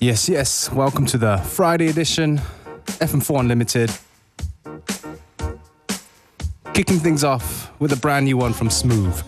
Yes, yes. Welcome to the Friday edition, FM4 Unlimited. Kicking things off with a brand new one from Smooth.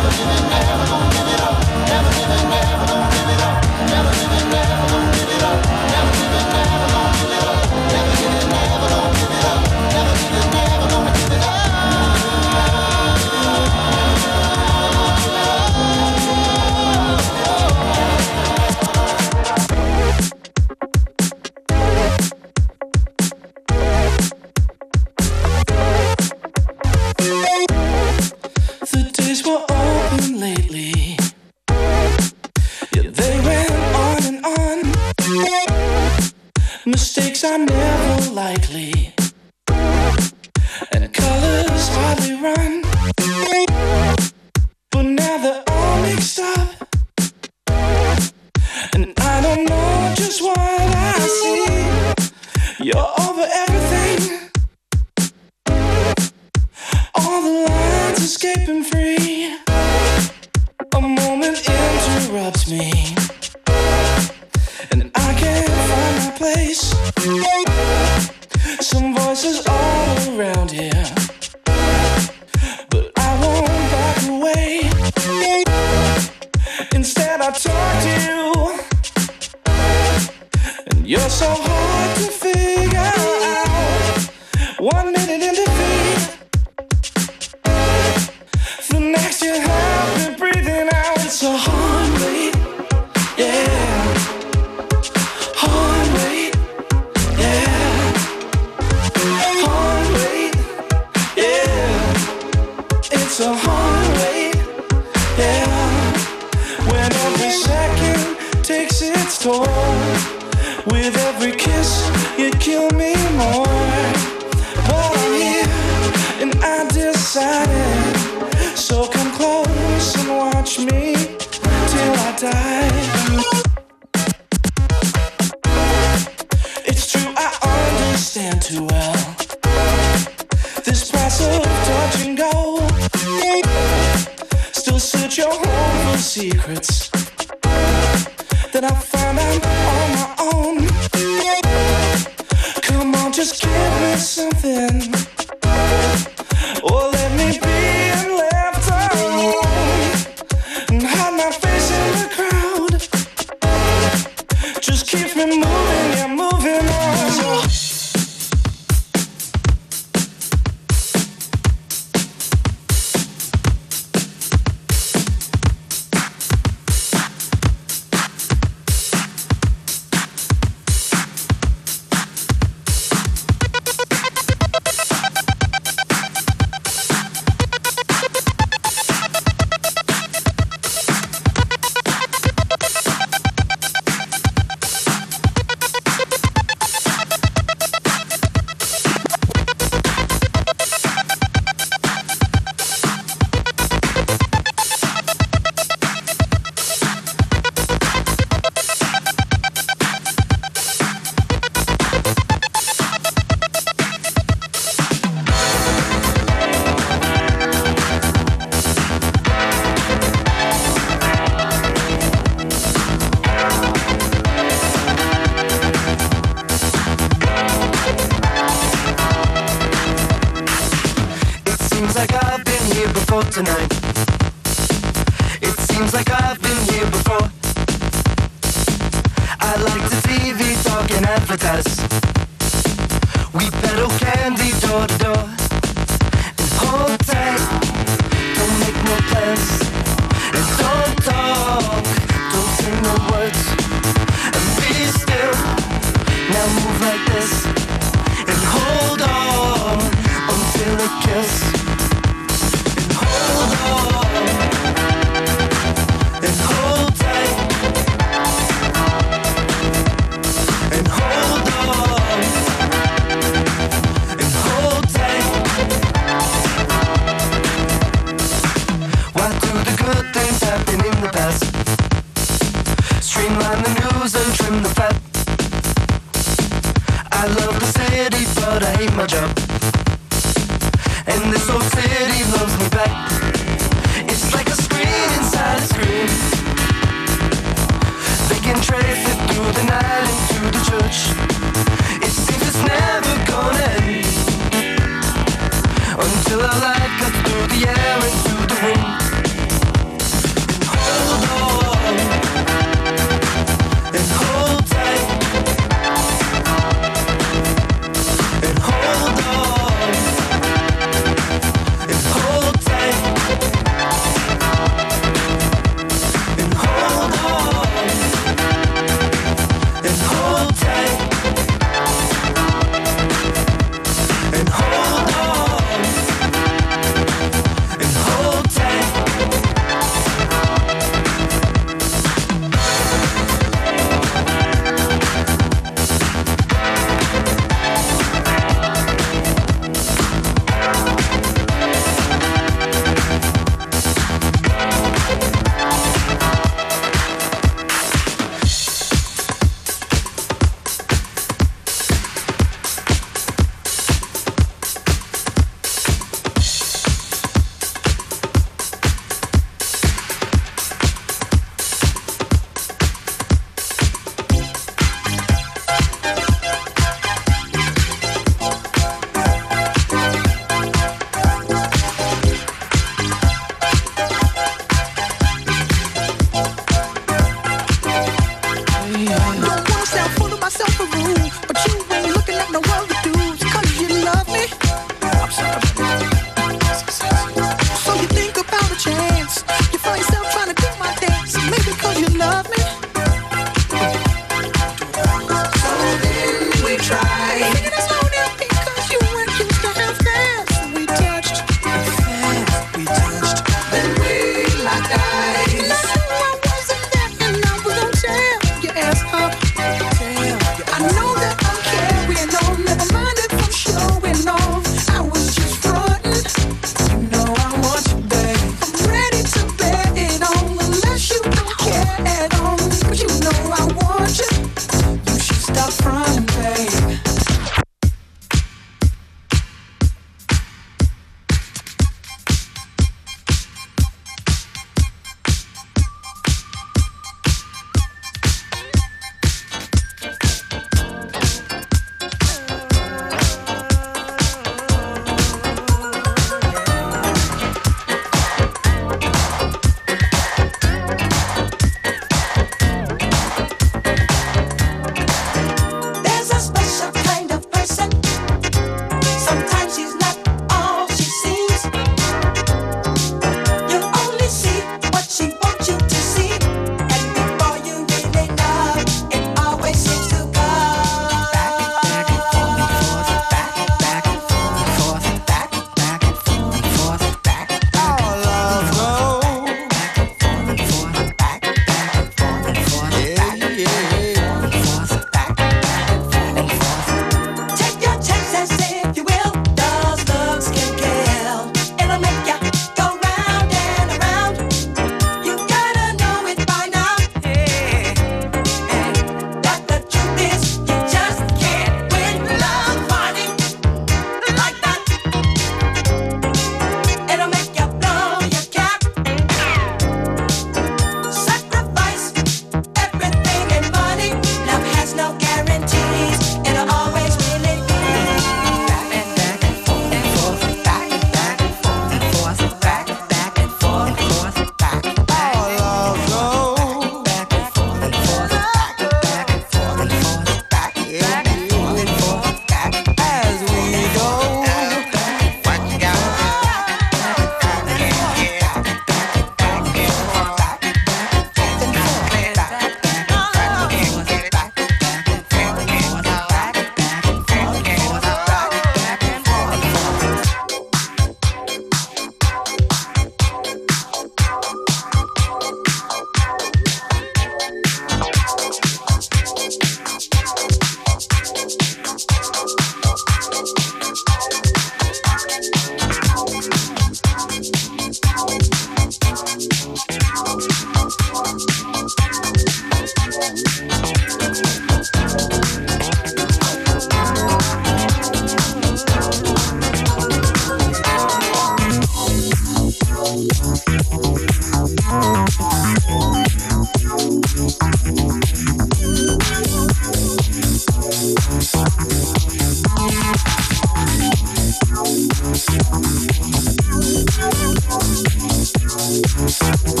Thank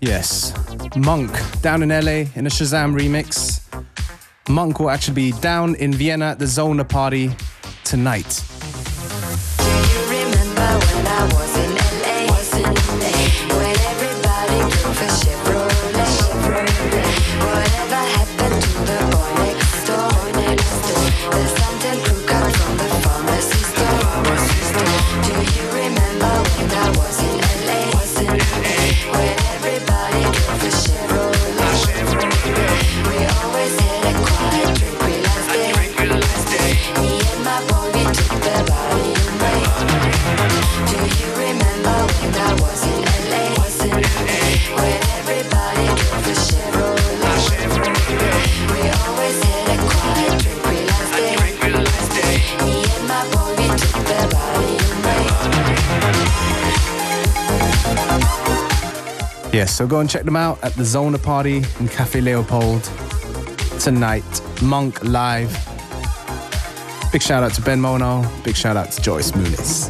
Yes, Monk down in LA in a Shazam remix. Monk will actually be down in Vienna at the Zona party tonight. So go and check them out at the Zona Party in Cafe Leopold tonight. Monk Live. Big shout out to Ben Mono. Big shout out to Joyce Muniz.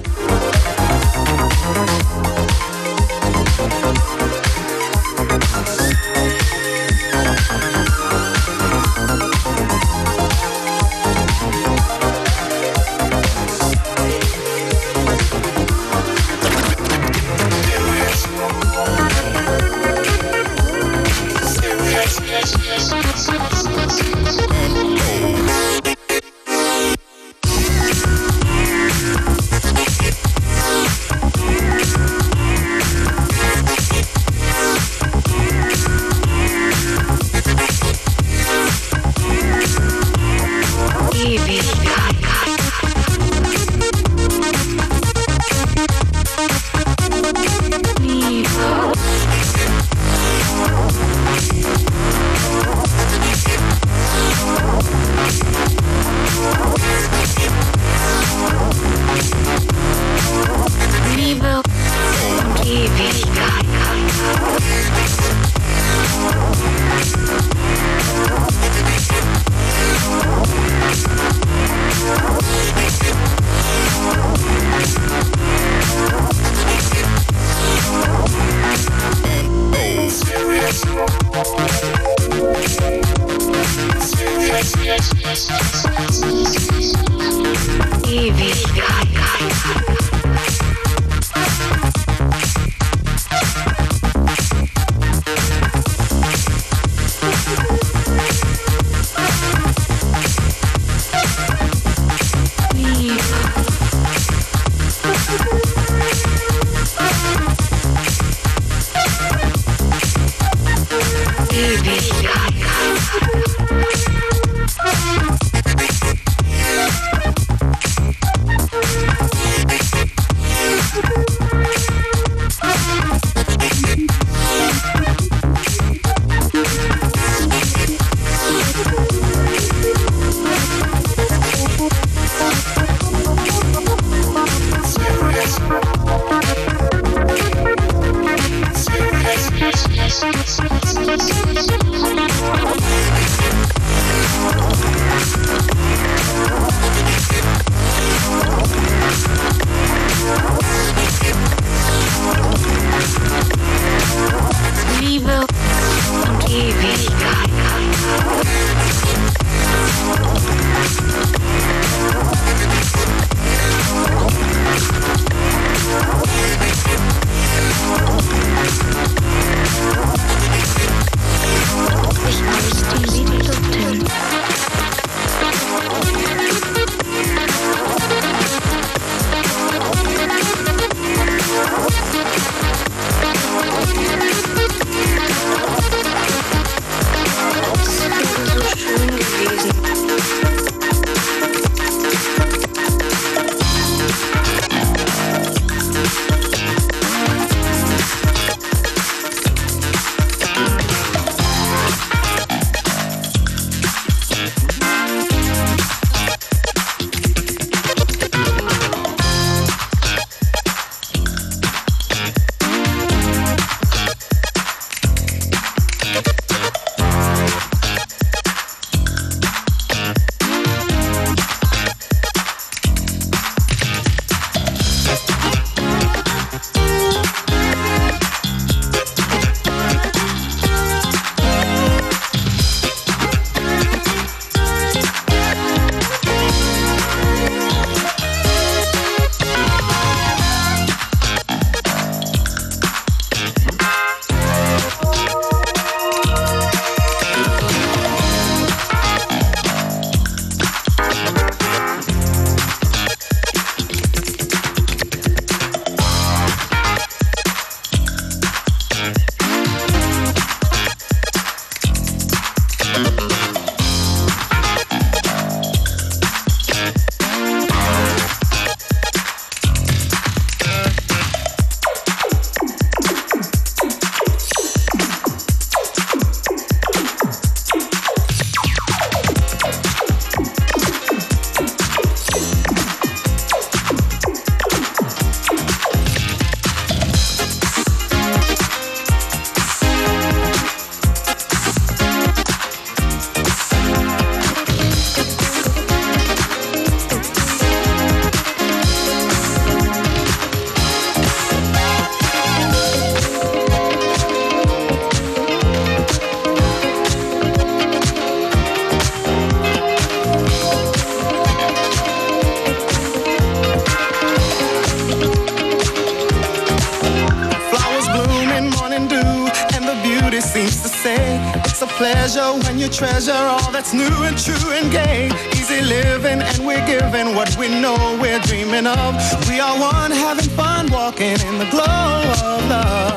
and gay, easy living, and we're giving what we know we're dreaming of. We are one, having fun, walking in the glow of love.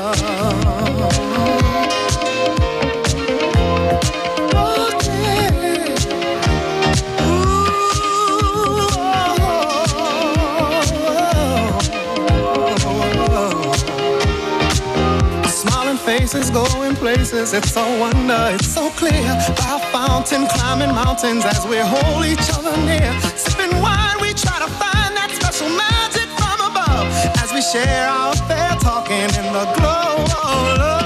faces going places. It's so wonder, it's so clear. By fountain, climbing mountains as we hold each other near. Sipping wine, we try to find that special magic from above as we share our fair talking in the glow of love.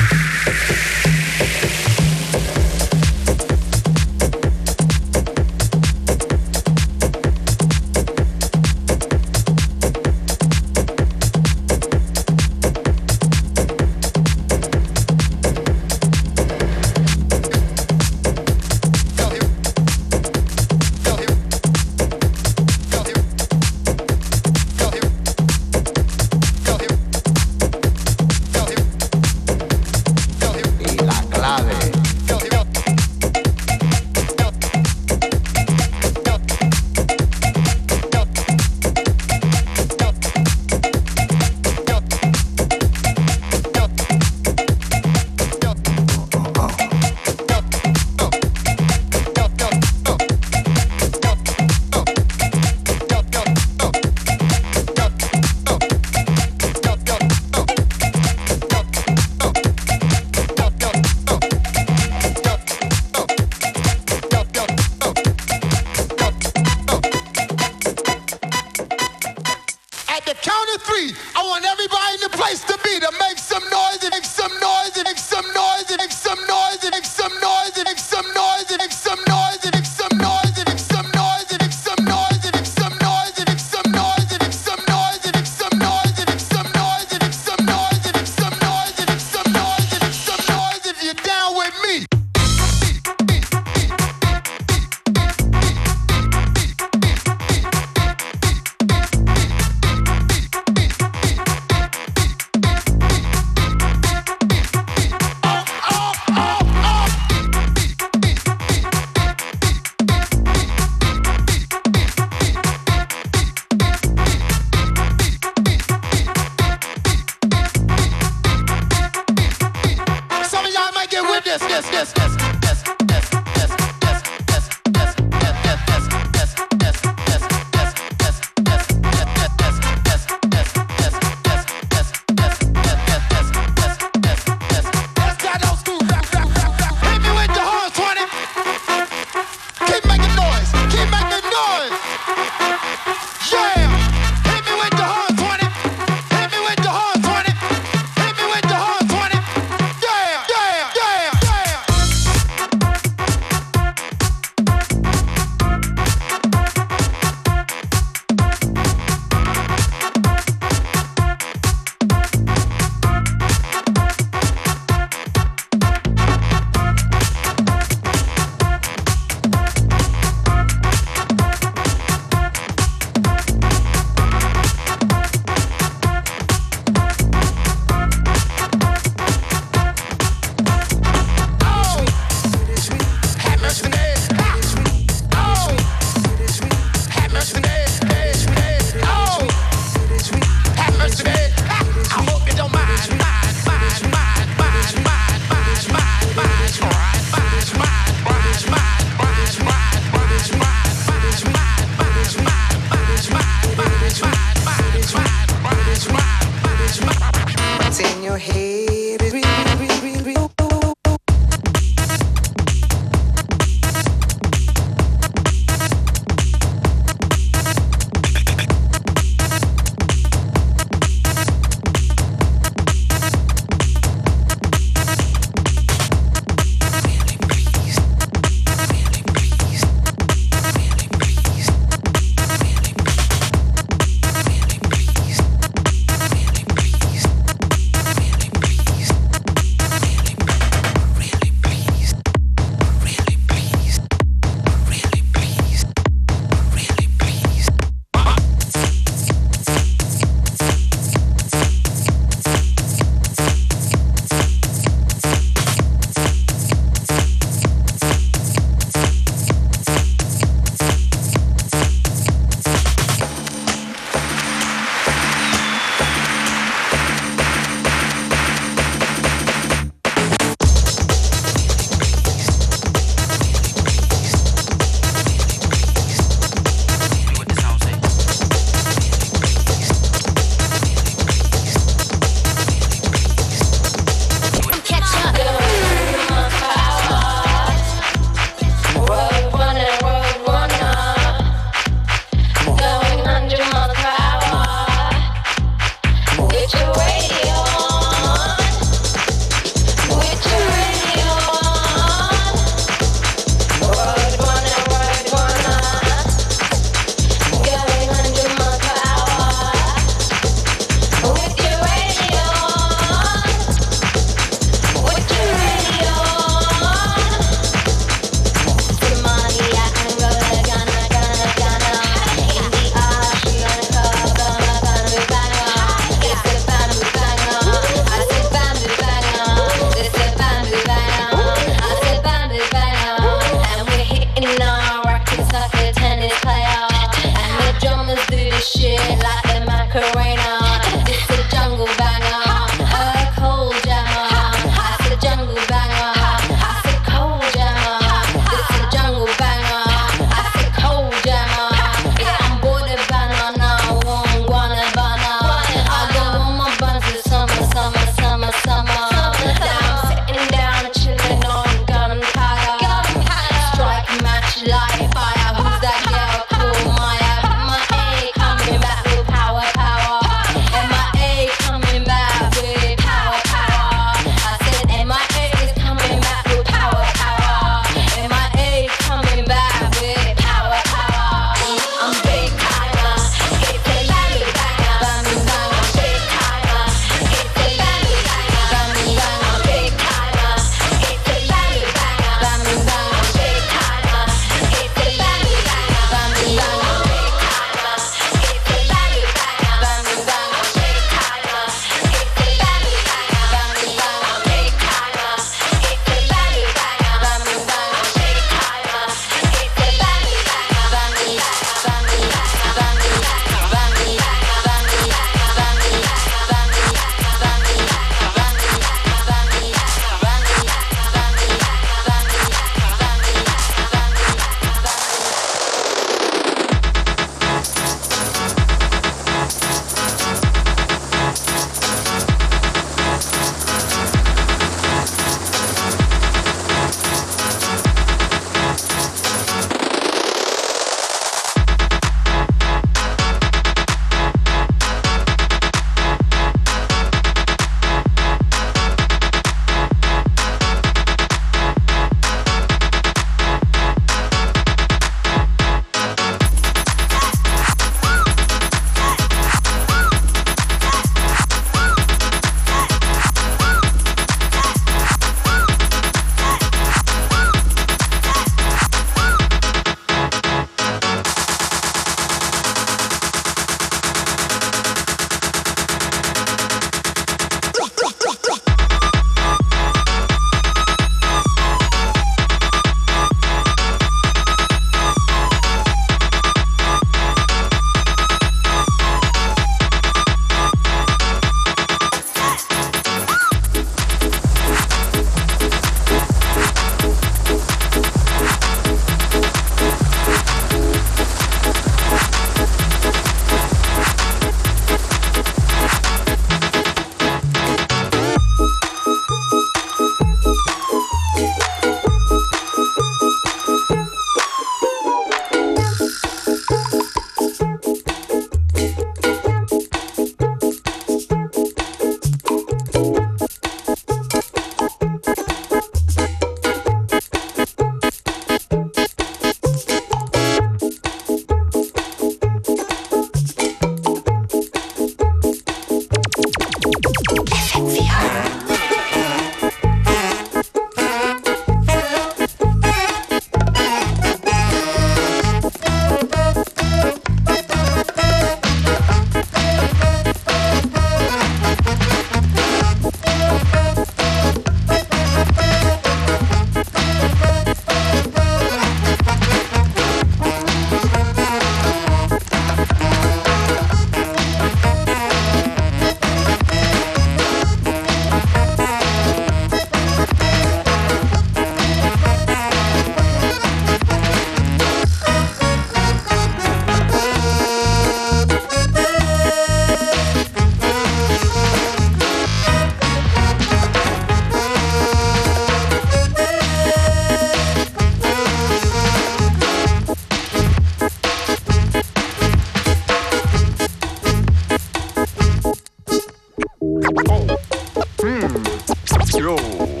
Yo.